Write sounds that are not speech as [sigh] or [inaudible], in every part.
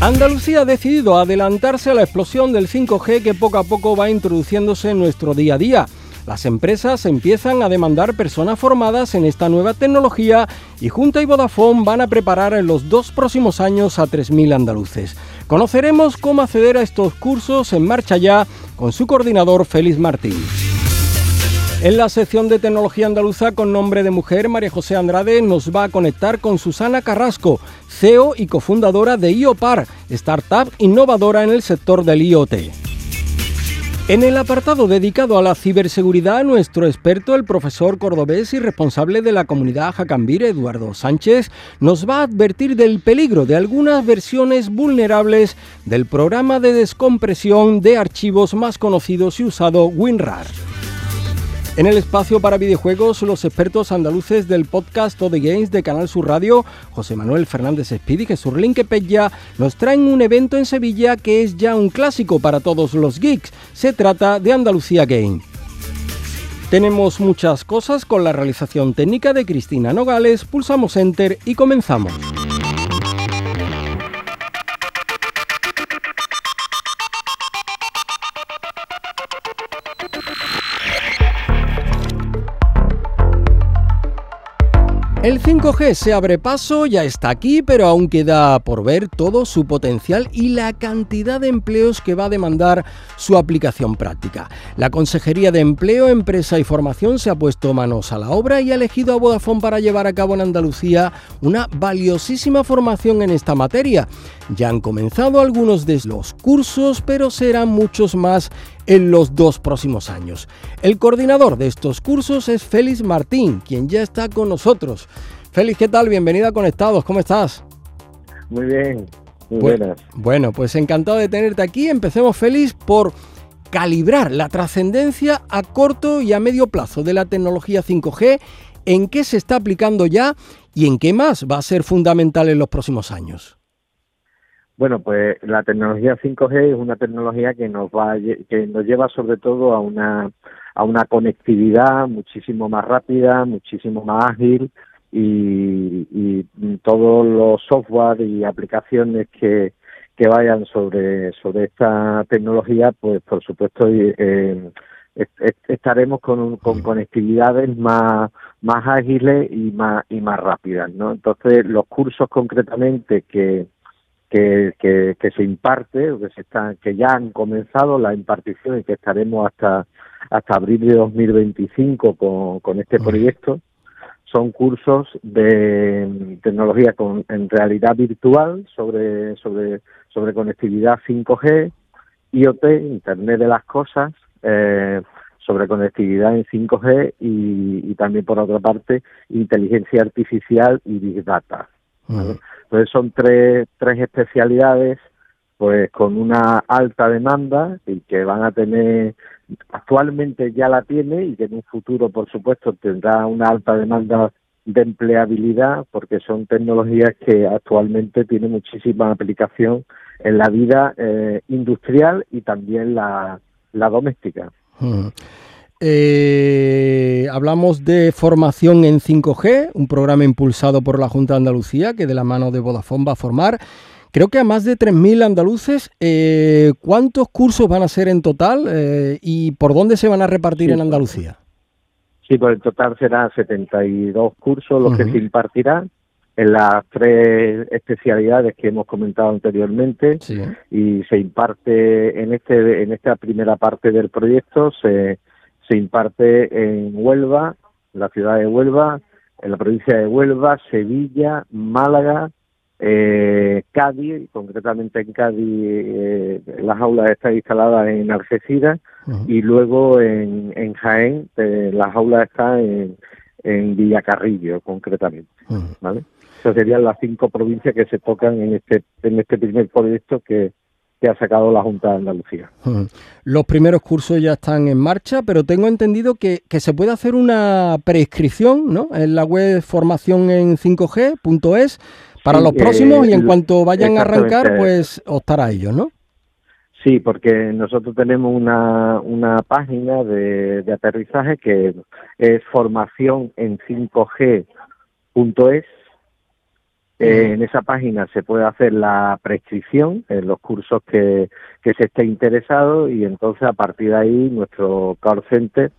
Andalucía ha decidido adelantarse a la explosión del 5G que poco a poco va introduciéndose en nuestro día a día. Las empresas empiezan a demandar personas formadas en esta nueva tecnología y Junta y Vodafone van a preparar en los dos próximos años a 3.000 andaluces. Conoceremos cómo acceder a estos cursos en marcha ya con su coordinador Félix Martín. En la sección de tecnología andaluza con nombre de mujer, María José Andrade nos va a conectar con Susana Carrasco, CEO y cofundadora de IOPAR, startup innovadora en el sector del IoT. En el apartado dedicado a la ciberseguridad, nuestro experto, el profesor cordobés y responsable de la comunidad Jacambir, Eduardo Sánchez, nos va a advertir del peligro de algunas versiones vulnerables del programa de descompresión de archivos más conocidos y usado WinRAR. En el espacio para videojuegos, los expertos andaluces del podcast O The Games de Canal Sur Radio, José Manuel Fernández y Jesús Linquepella, nos traen un evento en Sevilla que es ya un clásico para todos los geeks. Se trata de Andalucía Game. Tenemos muchas cosas con la realización técnica de Cristina Nogales, pulsamos Enter y comenzamos. El 5G se abre paso, ya está aquí, pero aún queda por ver todo su potencial y la cantidad de empleos que va a demandar su aplicación práctica. La Consejería de Empleo, Empresa y Formación se ha puesto manos a la obra y ha elegido a Vodafone para llevar a cabo en Andalucía una valiosísima formación en esta materia. Ya han comenzado algunos de los cursos, pero serán muchos más en los dos próximos años. El coordinador de estos cursos es Félix Martín, quien ya está con nosotros. Félix, ¿qué tal? Bienvenida a Conectados, ¿cómo estás? Muy bien, muy buenas. Bueno, pues encantado de tenerte aquí. Empecemos, Félix, por calibrar la trascendencia a corto y a medio plazo de la tecnología 5G, en qué se está aplicando ya y en qué más va a ser fundamental en los próximos años. Bueno, pues la tecnología 5G es una tecnología que nos va que nos lleva sobre todo a una a una conectividad muchísimo más rápida, muchísimo más ágil y, y todos los software y aplicaciones que, que vayan sobre sobre esta tecnología, pues por supuesto eh, estaremos con, con conectividades más más ágiles y más y más rápidas, ¿no? Entonces los cursos concretamente que que, que, se imparte, que, se está, que ya han comenzado la impartición y que estaremos hasta, hasta abril de 2025 con, con este proyecto, son cursos de tecnología con, en realidad virtual sobre, sobre, sobre conectividad 5G, IoT, Internet de las Cosas, eh, sobre conectividad en 5G y, y, también por otra parte inteligencia artificial y Big Data. Entonces son tres, tres especialidades pues con una alta demanda y que van a tener actualmente ya la tiene y que en un futuro por supuesto tendrá una alta demanda de empleabilidad porque son tecnologías que actualmente tienen muchísima aplicación en la vida eh, industrial y también la, la doméstica. Eh, hablamos de formación en 5G, un programa impulsado por la Junta de Andalucía que de la mano de Vodafone va a formar. Creo que a más de 3.000 andaluces. Eh, ¿Cuántos cursos van a ser en total eh, y por dónde se van a repartir en Andalucía? Sí, pues en total serán 72 cursos los que se impartirán en las tres especialidades que hemos comentado anteriormente y se imparte en este en esta primera parte del proyecto se se imparte en Huelva, la ciudad de Huelva, en la provincia de Huelva, Sevilla, Málaga, eh, Cádiz, concretamente en Cádiz eh, las aulas están instaladas en Algeciras y luego en, en Jaén eh, las aulas están en, en Villacarrillo concretamente, ¿vale? Esas serían las cinco provincias que se tocan en este en este primer proyecto que que ha sacado la Junta de Andalucía. Los primeros cursos ya están en marcha, pero tengo entendido que, se puede hacer una prescripción ¿no? en la web formación en 5G.es para los próximos y en cuanto vayan a arrancar, pues optar a ellos, ¿no? Sí, porque nosotros tenemos una, una página de, de aterrizaje que es formación en 5G.es eh, en esa página se puede hacer la prescripción en los cursos que, que se esté interesado y entonces a partir de ahí nuestro call center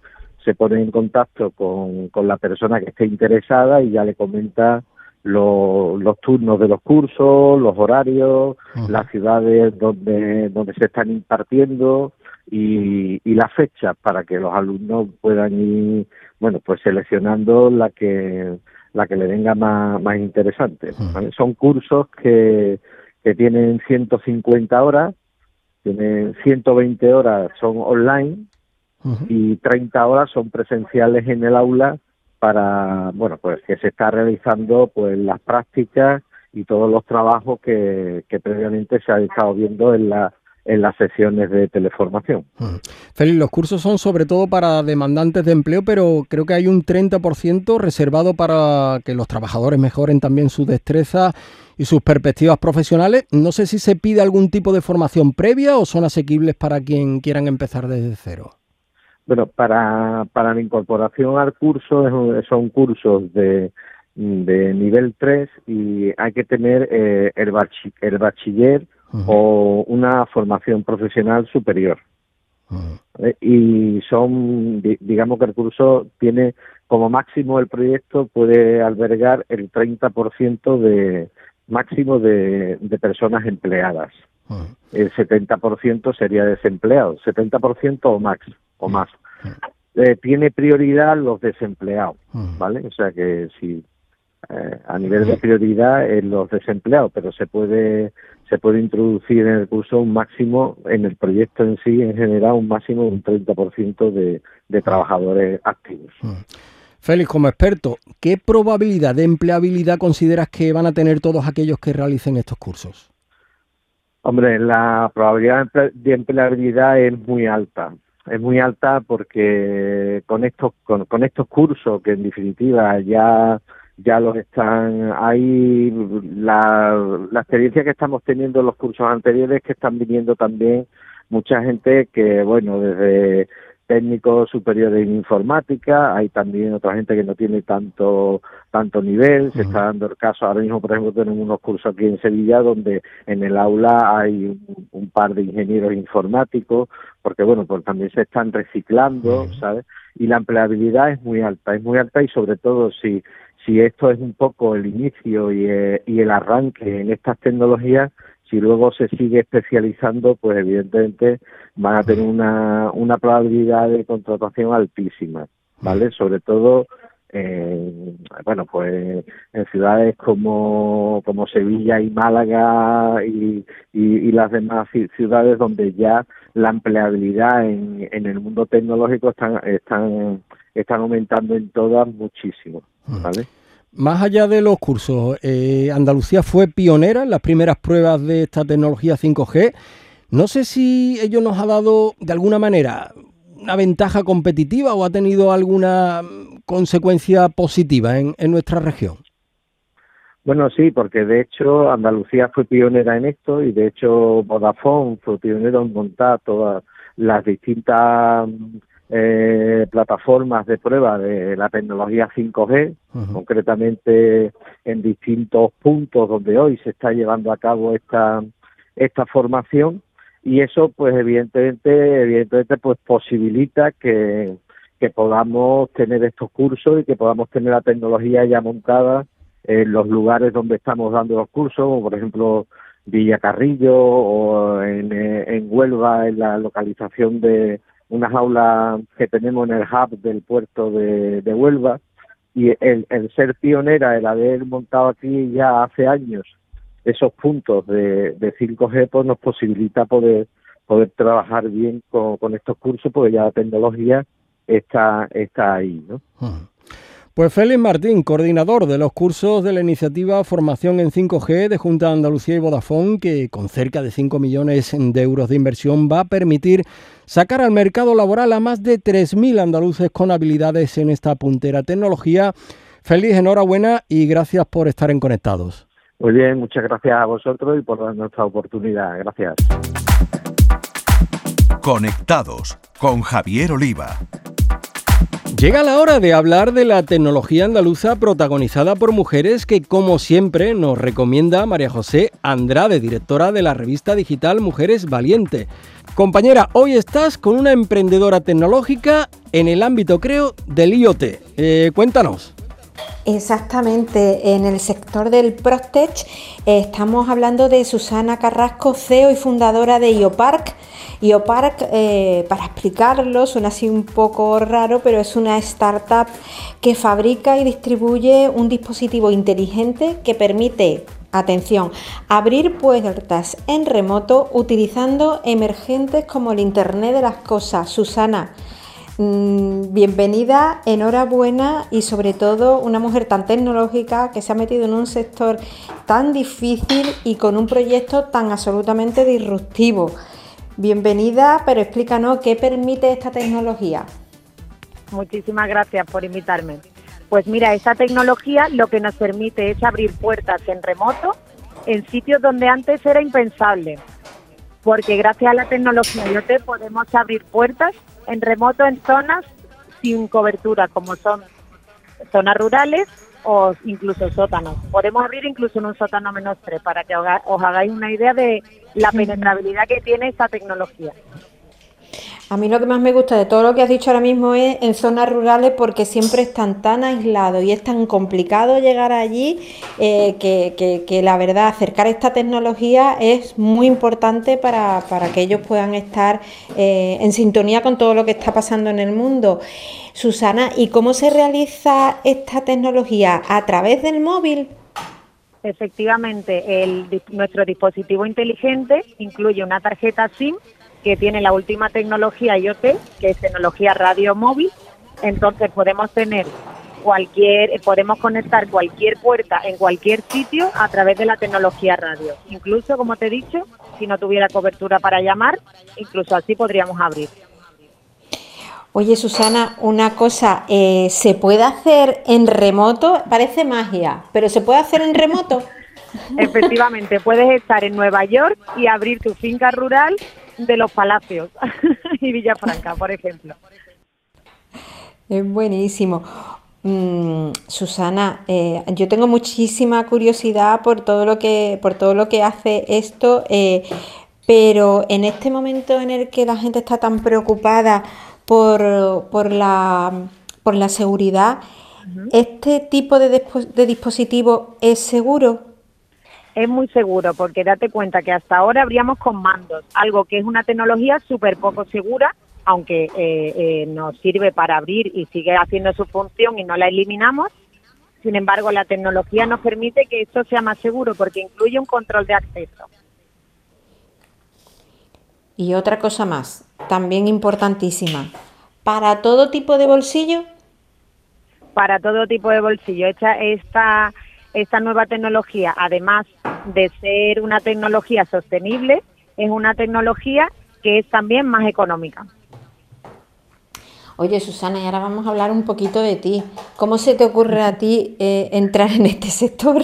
se pone en contacto con, con la persona que esté interesada y ya le comenta los turnos de los cursos, los horarios, las ciudades donde, donde se están impartiendo y, y las fechas para que los alumnos puedan ir, bueno, pues seleccionando la que la que le venga más, más interesante. Son cursos que, que tienen 150 horas, tienen 120 horas son online y 30 horas son presenciales en el aula para, bueno, pues que se está realizando pues las prácticas y todos los trabajos que, que previamente se ha estado viendo en la en las sesiones de teleformación. Mm. Félix, los cursos son sobre todo para demandantes de empleo, pero creo que hay un 30% reservado para que los trabajadores mejoren también su destreza y sus perspectivas profesionales. No sé si se pide algún tipo de formación previa o son asequibles para quien quieran empezar desde cero. Bueno, para, para la incorporación al curso son cursos de, de nivel 3 y hay que tener eh, el, el bachiller o una formación profesional superior. Y son, digamos que el curso tiene como máximo el proyecto puede albergar el 30% de máximo de, de personas empleadas. El 70% sería desempleado, 70% o más, o más. Eh, tiene prioridad los desempleados, ¿vale? O sea que si eh, a nivel de prioridad en los desempleados, pero se puede se puede introducir en el curso un máximo, en el proyecto en sí, en general, un máximo de un 30% de, de trabajadores activos. Félix, como experto, ¿qué probabilidad de empleabilidad consideras que van a tener todos aquellos que realicen estos cursos? Hombre, la probabilidad de empleabilidad es muy alta. Es muy alta porque con estos, con, con estos cursos, que en definitiva ya ya los están ahí la, la experiencia que estamos teniendo en los cursos anteriores que están viniendo también mucha gente que bueno desde técnicos superiores en informática, hay también otra gente que no tiene tanto tanto nivel, se está dando el caso, ahora mismo por ejemplo tenemos unos cursos aquí en Sevilla donde en el aula hay un, par de ingenieros informáticos, porque bueno, pues también se están reciclando, ¿sabes? Y la empleabilidad es muy alta, es muy alta y sobre todo si si esto es un poco el inicio y, eh, y el arranque en estas tecnologías, si luego se sigue especializando, pues evidentemente van a tener una, una probabilidad de contratación altísima, ¿vale? Sobre todo, eh, bueno, pues en ciudades como, como Sevilla y Málaga y, y, las demás ciudades donde ya la empleabilidad en, en el mundo tecnológico están, están están aumentando en todas muchísimo. ¿vale? Más allá de los cursos, eh, Andalucía fue pionera en las primeras pruebas de esta tecnología 5G. No sé si ello nos ha dado de alguna manera una ventaja competitiva o ha tenido alguna consecuencia positiva en, en nuestra región. Bueno, sí, porque de hecho Andalucía fue pionera en esto y de hecho Vodafone fue pionero en montar todas las distintas eh, plataformas de prueba de la tecnología 5G, concretamente en distintos puntos donde hoy se está llevando a cabo esta, esta formación y eso pues evidentemente evidentemente pues posibilita que, que podamos tener estos cursos y que podamos tener la tecnología ya montada en los lugares donde estamos dando los cursos, como por ejemplo Villacarrillo o en, eh, en Huelva, en la localización de, unas aulas que tenemos en el hub del puerto de, Huelva y el, ser pionera, el haber montado aquí ya hace años esos puntos de, de 5G, pues nos posibilita poder poder trabajar bien con, estos cursos porque ya la tecnología está, está ahí, ¿no? Pues Félix Martín, coordinador de los cursos de la iniciativa Formación en 5G de Junta de Andalucía y Vodafone, que con cerca de 5 millones de euros de inversión va a permitir sacar al mercado laboral a más de 3.000 andaluces con habilidades en esta puntera tecnología. Félix, enhorabuena y gracias por estar en Conectados. Muy bien, muchas gracias a vosotros y por darnos esta oportunidad. Gracias. Conectados con Javier Oliva. Llega la hora de hablar de la tecnología andaluza protagonizada por mujeres que, como siempre, nos recomienda María José Andrade, directora de la revista digital Mujeres Valiente. Compañera, hoy estás con una emprendedora tecnológica en el ámbito, creo, del IoT. Eh, cuéntanos. Exactamente, en el sector del Prostech eh, estamos hablando de Susana Carrasco, CEO y fundadora de IoPark. IoPark, eh, para explicarlo, suena así un poco raro, pero es una startup que fabrica y distribuye un dispositivo inteligente que permite Atención, abrir puertas en remoto utilizando emergentes como el Internet de las Cosas. Susana, Mm, bienvenida, enhorabuena y sobre todo una mujer tan tecnológica que se ha metido en un sector tan difícil y con un proyecto tan absolutamente disruptivo. Bienvenida, pero explícanos qué permite esta tecnología. Muchísimas gracias por invitarme. Pues mira, esta tecnología lo que nos permite es abrir puertas en remoto en sitios donde antes era impensable porque gracias a la tecnología IoT podemos abrir puertas en remoto en zonas sin cobertura, como son zonas rurales o incluso sótanos. Podemos abrir incluso en un sótano menos 3 para que os hagáis una idea de la penetrabilidad que tiene esta tecnología. A mí lo que más me gusta de todo lo que has dicho ahora mismo es en zonas rurales porque siempre están tan aislados y es tan complicado llegar allí eh, que, la verdad acercar esta tecnología es muy importante para, que ellos puedan estar eh, en sintonía con todo lo que está pasando en el mundo. Susana, ¿y cómo se realiza esta tecnología? ¿A través del móvil? Efectivamente, nuestro dispositivo inteligente incluye una tarjeta SIM que tiene la última tecnología IoT, que es tecnología radio móvil. Entonces podemos tener cualquier, podemos conectar cualquier puerta en cualquier sitio a través de la tecnología radio. Incluso, como te he dicho, si no tuviera cobertura para llamar, incluso así podríamos abrir. Oye, Susana, una cosa, eh, ¿se puede hacer en remoto? Parece magia, pero ¿se puede hacer en remoto? [laughs] Efectivamente, puedes estar en Nueva York y abrir tu finca rural de los Palacios [laughs] y Villafranca, por ejemplo. Es buenísimo. Mm, Susana, eh, yo tengo muchísima curiosidad por todo lo que, por todo lo que hace esto, eh, pero en este momento en el que la gente está tan preocupada por, por, la, por la seguridad, ¿este tipo de, de dispositivo es seguro? Es muy seguro porque date cuenta que hasta ahora abríamos con mandos, algo que es una tecnología súper poco segura, aunque eh, eh, nos sirve para abrir y sigue haciendo su función y no la eliminamos. Sin embargo, la tecnología nos permite que esto sea más seguro porque incluye un control de acceso. Y otra cosa más, también importantísima, ¿para todo tipo de bolsillo? Para todo tipo de bolsillo. Esta, esta esta nueva tecnología, además de ser una tecnología sostenible, es una tecnología que es también más económica. Oye, Susana, y ahora vamos a hablar un poquito de ti. ¿Cómo se te ocurre a ti eh, entrar en este sector?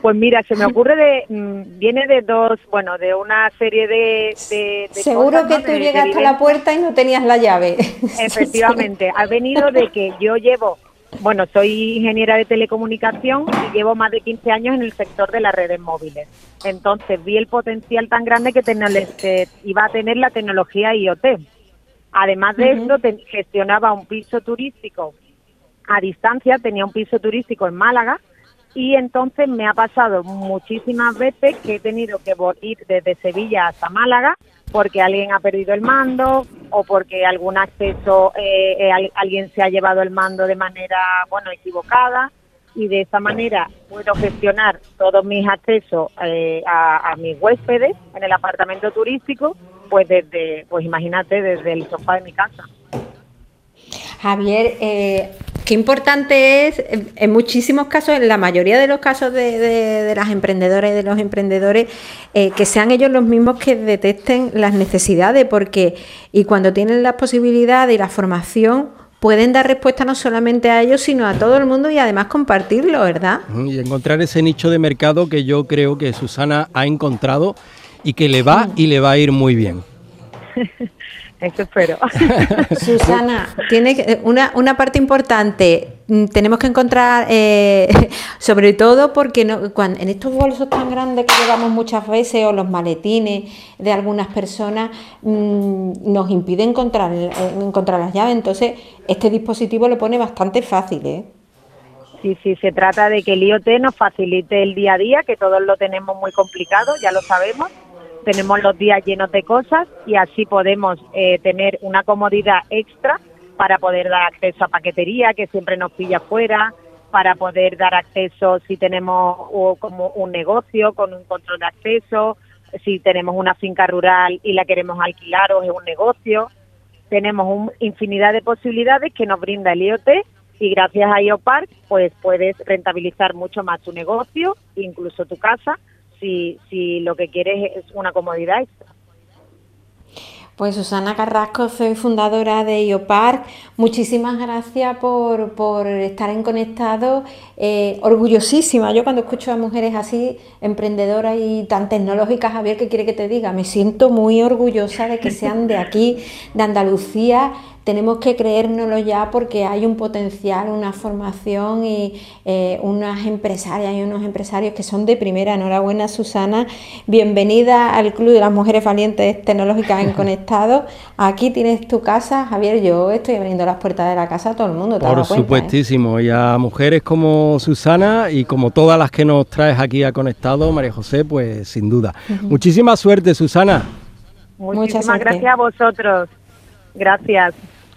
Pues mira, se me ocurre de, mm, viene de dos, bueno, de una serie de... Seguro que tú llegaste a la puerta y no tenías la llave. [laughs] Efectivamente, ha venido de que yo llevo bueno, soy ingeniera de telecomunicación y llevo más de 15 años en el sector de las redes móviles. Entonces vi el potencial tan grande que, iba a tener la tecnología IoT. Además de esto, gestionaba un piso turístico a distancia, tenía un piso turístico en Málaga y entonces me ha pasado muchísimas veces que he tenido que ir desde Sevilla hasta Málaga porque alguien ha perdido el mando o porque algún acceso, eh, eh, alguien se ha llevado el mando de manera, bueno, equivocada y de esa manera puedo gestionar todos mis accesos eh, a, mis huéspedes en el apartamento turístico, pues desde, pues imagínate, desde el sofá de mi casa. Javier, Qué importante es, en muchísimos casos, en la mayoría de los casos de, las emprendedoras y de los emprendedores, eh, que sean ellos los mismos que detecten las necesidades, porque y cuando tienen la posibilidad y la formación, pueden dar respuesta no solamente a ellos, sino a todo el mundo y además compartirlo, ¿verdad? Y encontrar ese nicho de mercado que yo creo que Susana ha encontrado y que le va y le va a ir muy bien. [laughs] Eso espero. [laughs] Susana, tiene una, una parte importante. Mm, tenemos que encontrar, eh, [laughs] sobre todo porque no, cuando, en estos bolsos tan grandes que llevamos muchas veces o los maletines de algunas personas mm, nos impide encontrar, eh, encontrar las llaves. Entonces, este dispositivo lo pone bastante fácil. ¿eh? Sí, sí, se trata de que el IoT nos facilite el día a día, que todos lo tenemos muy complicado, ya lo sabemos tenemos los días llenos de cosas y así podemos eh, tener una comodidad extra para poder dar acceso a paquetería que siempre nos pilla fuera, para poder dar acceso si tenemos como un negocio con un control de acceso, si tenemos una finca rural y la queremos alquilar o es un negocio. Tenemos una infinidad de posibilidades que nos brinda el IoT y gracias a IoPark pues puedes rentabilizar mucho más tu negocio, incluso tu casa, si, lo que quieres es una comodidad. Pues Susana Carrasco, soy fundadora de IOPAR. Muchísimas gracias por, por estar en Conectado. Eh, orgullosísima. Yo cuando escucho a mujeres así, emprendedoras y tan tecnológicas, Javier, ¿qué quiere que te diga? Me siento muy orgullosa de que sean de aquí, de Andalucía tenemos que creérnoslo ya porque hay un potencial, una formación y eh, unas empresarias y unos empresarios que son de primera. Enhorabuena, Susana. Bienvenida al Club de las Mujeres Valientes Tecnológicas en [laughs] Conectado. Aquí tienes tu casa, Javier. Yo estoy abriendo las puertas de la casa a todo el mundo. Por eh? supuestísimo. Y a mujeres como Susana y como todas las que nos traes aquí a Conectado, María José, pues sin duda. Muchísima suerte, Susana. Muchísimas gracias a vosotros. Gracias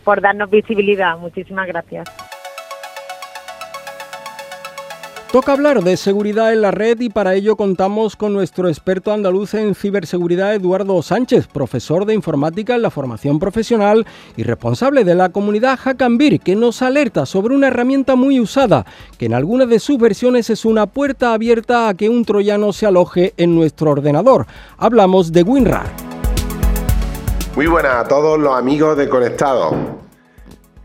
por darnos visibilidad. Muchísimas gracias. Toca hablar de seguridad en la red y para ello contamos con nuestro experto andaluz en ciberseguridad Eduardo Sánchez, profesor de informática en la formación profesional y responsable de la comunidad Hackambir, que nos alerta sobre una herramienta muy usada, que en algunas de sus versiones es una puerta abierta a que un troyano se aloje en nuestro ordenador. Hablamos de WinRAR. Muy buenas a todos los amigos de Conectados.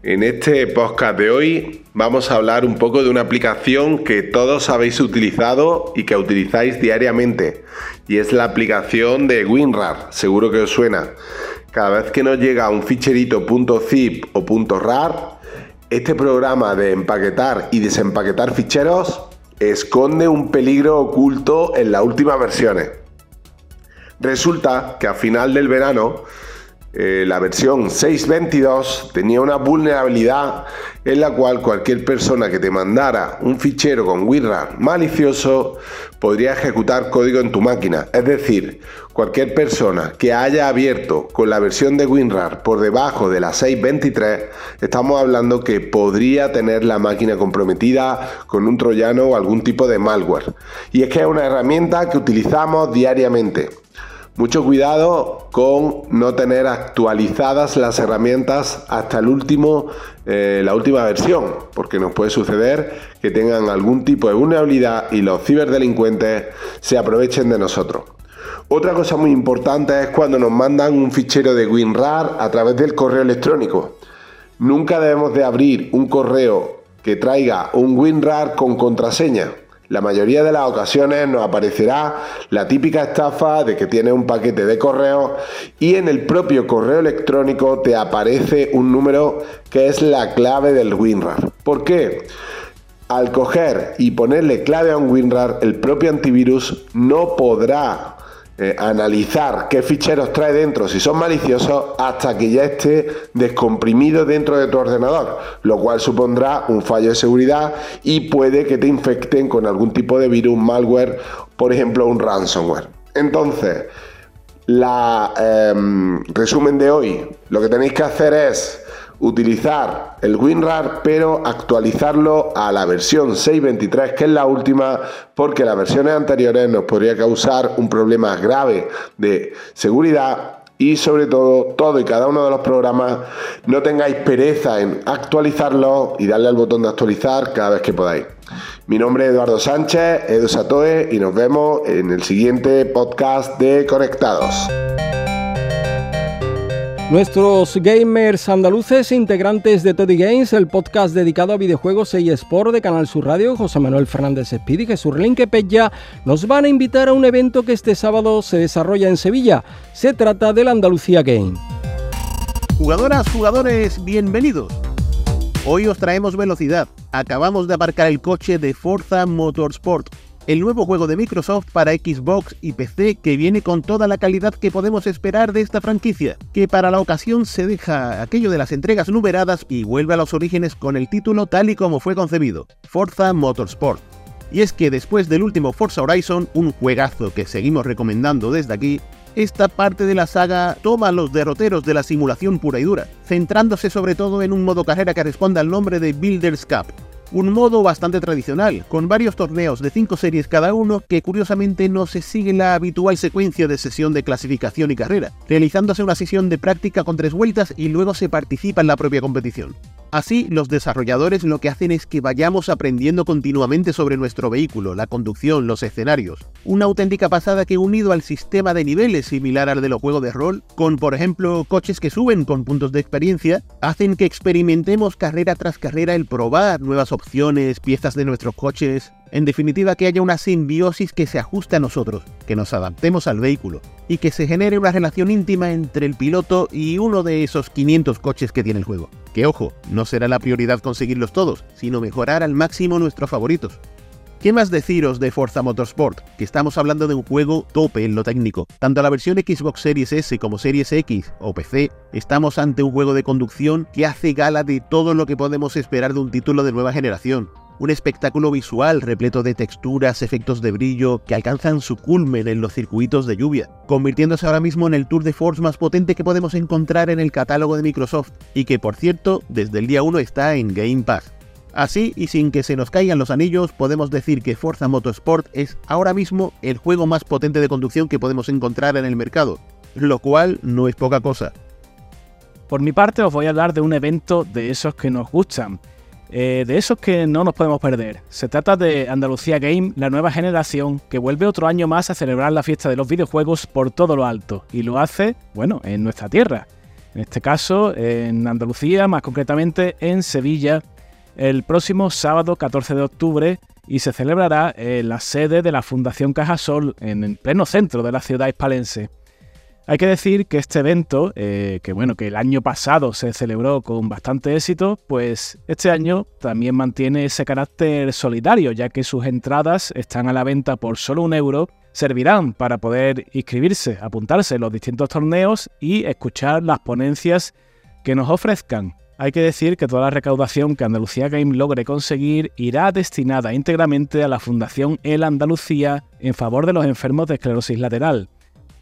En este podcast de hoy vamos a hablar un poco de una aplicación que todos habéis utilizado y que utilizáis diariamente. Y es la aplicación de WinRAR, seguro que os suena. Cada vez que nos llega un ficherito .zip o .rar, este programa de empaquetar y desempaquetar ficheros esconde un peligro oculto en las últimas versiones. Resulta que a final del verano eh, la versión 6.22 tenía una vulnerabilidad en la cual cualquier persona que te mandara un fichero con WinRAR malicioso podría ejecutar código en tu máquina. Es decir, cualquier persona que haya abierto con la versión de WinRAR por debajo de la 6.23, estamos hablando que podría tener la máquina comprometida con un troyano o algún tipo de malware. Y es que es una herramienta que utilizamos diariamente. Mucho cuidado con no tener actualizadas las herramientas hasta el último, eh, la última versión, porque nos puede suceder que tengan algún tipo de vulnerabilidad y los ciberdelincuentes se aprovechen de nosotros. Otra cosa muy importante es cuando nos mandan un fichero de WinRAR a través del correo electrónico. Nunca debemos de abrir un correo que traiga un WinRAR con contraseña la mayoría de las ocasiones nos aparecerá la típica estafa de que tienes un paquete de correo y en el propio correo electrónico te aparece un número que es la clave del WinRAR. ¿Por qué? Al coger y ponerle clave a un WinRAR, el propio antivirus no podrá eh, analizar qué ficheros trae dentro, si son maliciosos, hasta que ya esté descomprimido dentro de tu ordenador, lo cual supondrá un fallo de seguridad y puede que te infecten con algún tipo de virus, malware, por ejemplo un ransomware. Entonces, la em, resumen de hoy, lo que tenéis que hacer es utilizar el WinRAR, pero actualizarlo a la versión 6.23, que es la última, porque las versiones anteriores nos podría causar un problema grave de seguridad y sobre todo todo y cada uno de los programas no tengáis pereza en actualizarlos y darle al botón de actualizar cada vez que podáis. Mi nombre es Eduardo Sánchez, Edu Satoe y nos vemos en el siguiente podcast de Conectados. Nuestros gamers andaluces, integrantes de Toddy Games, el podcast dedicado a videojuegos y Sport de Canal Sur Radio, José Manuel Fernández Espíritu y Jesús Pella, nos van a invitar a un evento que este sábado se desarrolla en Sevilla. Se trata del Andalucía Game. Jugadoras, jugadores, bienvenidos. Hoy os traemos velocidad. Acabamos de aparcar el coche de Forza Motorsport el nuevo juego de Microsoft para Xbox y PC que viene con toda la calidad que podemos esperar de esta franquicia, que para la ocasión se deja aquello de las entregas numeradas y vuelve a los orígenes con el título tal y como fue concebido, Forza Motorsport. Y es que después del último Forza Horizon, un juegazo que seguimos recomendando desde aquí, esta parte de la saga toma los derroteros de la simulación pura y dura, centrándose sobre todo en un modo carrera que responde al nombre de Builders Cup, un modo bastante tradicional, con varios torneos de 5 series cada uno que curiosamente no se sigue la habitual secuencia de sesión de clasificación y carrera, realizándose una sesión de práctica con tres vueltas y luego se participa en la propia competición. Así, los desarrolladores lo que hacen es que vayamos aprendiendo continuamente sobre nuestro vehículo, la conducción, los escenarios. Una auténtica pasada que unido al sistema de niveles similar al de los juegos de rol, con por ejemplo coches que suben con puntos de experiencia, hacen que experimentemos carrera tras carrera el probar nuevas opciones, piezas de nuestros coches, en definitiva, que haya una simbiosis que se ajuste a nosotros, que nos adaptemos al vehículo y que se genere una relación íntima entre el piloto y uno de esos 500 coches que tiene el juego. Que ojo, no será la prioridad conseguirlos todos, sino mejorar al máximo nuestros favoritos. ¿Qué más deciros de Forza Motorsport? Que estamos hablando de un juego tope en lo técnico. Tanto la versión Xbox Series S como Series X o PC, estamos ante un juego de conducción que hace gala de todo lo que podemos esperar de un título de nueva generación un espectáculo visual repleto de texturas, efectos de brillo que alcanzan su culmen en los circuitos de lluvia, convirtiéndose ahora mismo en el Tour de Force más potente que podemos encontrar en el catálogo de Microsoft y que por cierto desde el día 1 está en Game Pass. Así y sin que se nos caigan los anillos, podemos decir que Forza Motorsport es ahora mismo el juego más potente de conducción que podemos encontrar en el mercado, lo cual no es poca cosa. Por mi parte os voy a hablar de un evento de esos que nos gustan, eh, de esos que no nos podemos perder. Se trata de Andalucía Game, la nueva generación, que vuelve otro año más a celebrar la fiesta de los videojuegos por todo lo alto. Y lo hace, bueno, en nuestra tierra. En este caso, en Andalucía, más concretamente en Sevilla, el próximo sábado 14 de octubre y se celebrará en la sede de la Fundación Cajasol en el pleno centro de la ciudad hispalense. Hay que decir que este evento, eh, que bueno, que el año pasado se celebró con bastante éxito, pues este año también mantiene ese carácter solidario, ya que sus entradas están a la venta por solo un euro, servirán para poder inscribirse, apuntarse en los distintos torneos y escuchar las ponencias que nos ofrezcan. Hay que decir que toda la recaudación que Andalucía Game logre conseguir irá destinada íntegramente a la Fundación El Andalucía en favor de los enfermos de esclerosis lateral.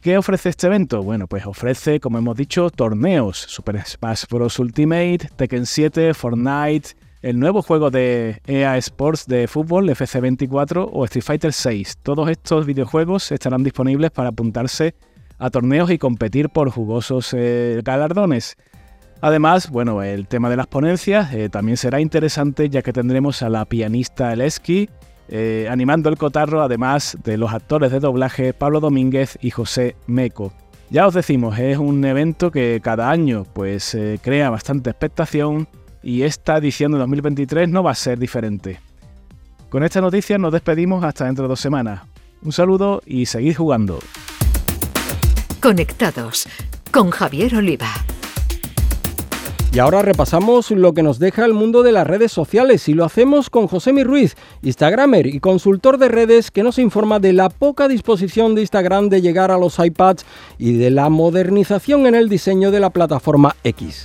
¿Qué ofrece este evento? Bueno, pues ofrece, como hemos dicho, torneos, Super Smash Bros. Ultimate, Tekken 7, Fortnite, el nuevo juego de EA Sports de fútbol, FC24 o Street Fighter 6. Todos estos videojuegos estarán disponibles para apuntarse a torneos y competir por jugosos eh, galardones. Además, bueno, el tema de las ponencias eh, también será interesante ya que tendremos a la pianista Eleski, eh, animando el cotarro, además de los actores de doblaje Pablo Domínguez y José Meco. Ya os decimos, es un evento que cada año pues eh, crea bastante expectación y esta edición de 2023 no va a ser diferente. Con esta noticia nos despedimos hasta dentro de dos semanas. Un saludo y seguid jugando. Conectados con Javier Oliva. Y ahora repasamos lo que nos deja el mundo de las redes sociales y lo hacemos con José Ruiz, Instagramer y consultor de redes que nos informa de la poca disposición de Instagram de llegar a los iPads y de la modernización en el diseño de la plataforma X.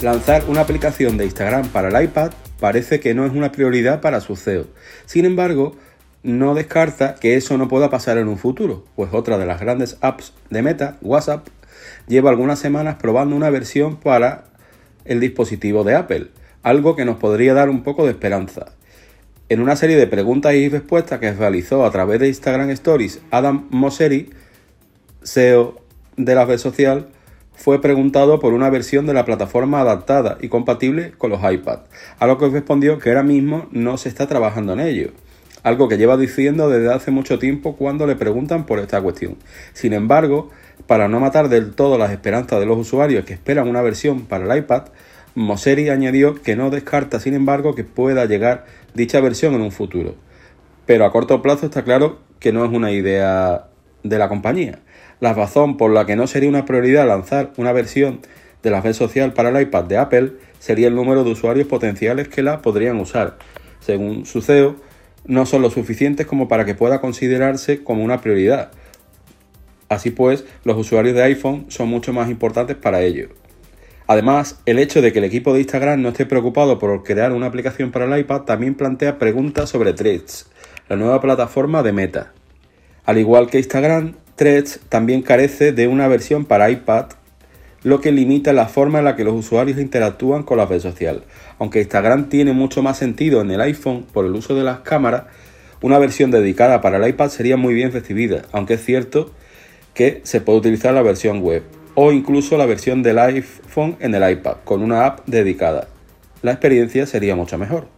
Lanzar una aplicación de Instagram para el iPad parece que no es una prioridad para su CEO. Sin embargo, no descarta que eso no pueda pasar en un futuro, pues otra de las grandes apps de Meta, WhatsApp, lleva algunas semanas probando una versión para el dispositivo de Apple, algo que nos podría dar un poco de esperanza. En una serie de preguntas y respuestas que realizó a través de Instagram Stories Adam Mosseri, CEO de la red social fue preguntado por una versión de la plataforma adaptada y compatible con los iPad, a lo que respondió que ahora mismo no se está trabajando en ello, algo que lleva diciendo desde hace mucho tiempo cuando le preguntan por esta cuestión. Sin embargo, para no matar del todo las esperanzas de los usuarios que esperan una versión para el iPad, Moseri añadió que no descarta, sin embargo, que pueda llegar dicha versión en un futuro. Pero a corto plazo está claro que no es una idea de la compañía. La razón por la que no sería una prioridad lanzar una versión de la red social para el iPad de Apple sería el número de usuarios potenciales que la podrían usar. Según su CEO, no son lo suficientes como para que pueda considerarse como una prioridad. Así pues, los usuarios de iPhone son mucho más importantes para ello. Además, el hecho de que el equipo de Instagram no esté preocupado por crear una aplicación para el iPad también plantea preguntas sobre Threads, la nueva plataforma de Meta. Al igual que Instagram, Threads también carece de una versión para iPad, lo que limita la forma en la que los usuarios interactúan con la red social. Aunque Instagram tiene mucho más sentido en el iPhone por el uso de las cámaras, una versión dedicada para el iPad sería muy bien recibida, aunque es cierto se puede utilizar la versión web o incluso la versión del iPhone en el iPad con una app dedicada. La experiencia sería mucho mejor.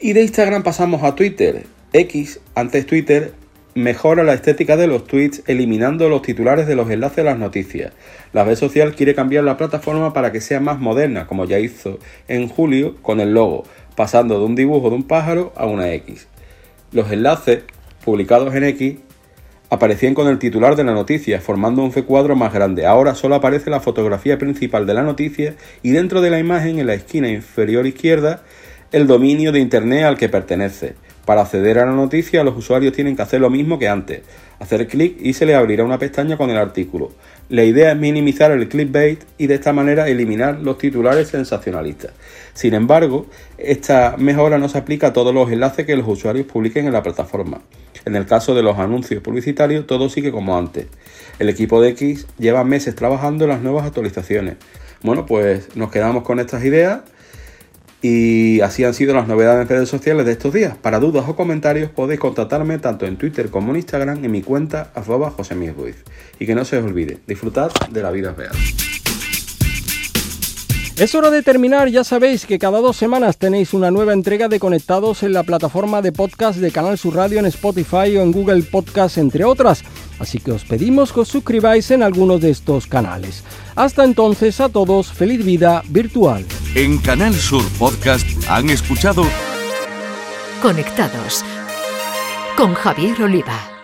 Y de Instagram pasamos a Twitter. X, antes Twitter, mejora la estética de los tweets eliminando los titulares de los enlaces a las noticias. La red social quiere cambiar la plataforma para que sea más moderna, como ya hizo en julio con el logo, pasando de un dibujo de un pájaro a una X. Los enlaces publicados en X aparecían con el titular de la noticia, formando un recuadro más grande. Ahora solo aparece la fotografía principal de la noticia y dentro de la imagen, en la esquina inferior izquierda, el dominio de Internet al que pertenece. Para acceder a la noticia, los usuarios tienen que hacer lo mismo que antes, hacer clic y se les abrirá una pestaña con el artículo. La idea es minimizar el clickbait y de esta manera eliminar los titulares sensacionalistas. Sin embargo, esta mejora no se aplica a todos los enlaces que los usuarios publiquen en la plataforma. En el caso de los anuncios publicitarios, todo sigue como antes. El equipo de X lleva meses trabajando en las nuevas actualizaciones. Bueno, pues nos quedamos con estas ideas y así han sido las novedades en redes sociales de estos días. Para dudas o comentarios podéis contactarme tanto en Twitter como en Instagram en mi cuenta arroba Y que no se os olvide, disfrutad de la vida real. Es hora de terminar, ya sabéis que cada dos semanas tenéis una nueva entrega de Conectados en la plataforma de podcast de Canal Sur Radio en Spotify o en Google Podcast, entre otras. Así que os pedimos que os suscribáis en algunos de estos canales. Hasta entonces a todos, feliz vida virtual. En Canal Sur Podcast han escuchado Conectados con Javier Oliva.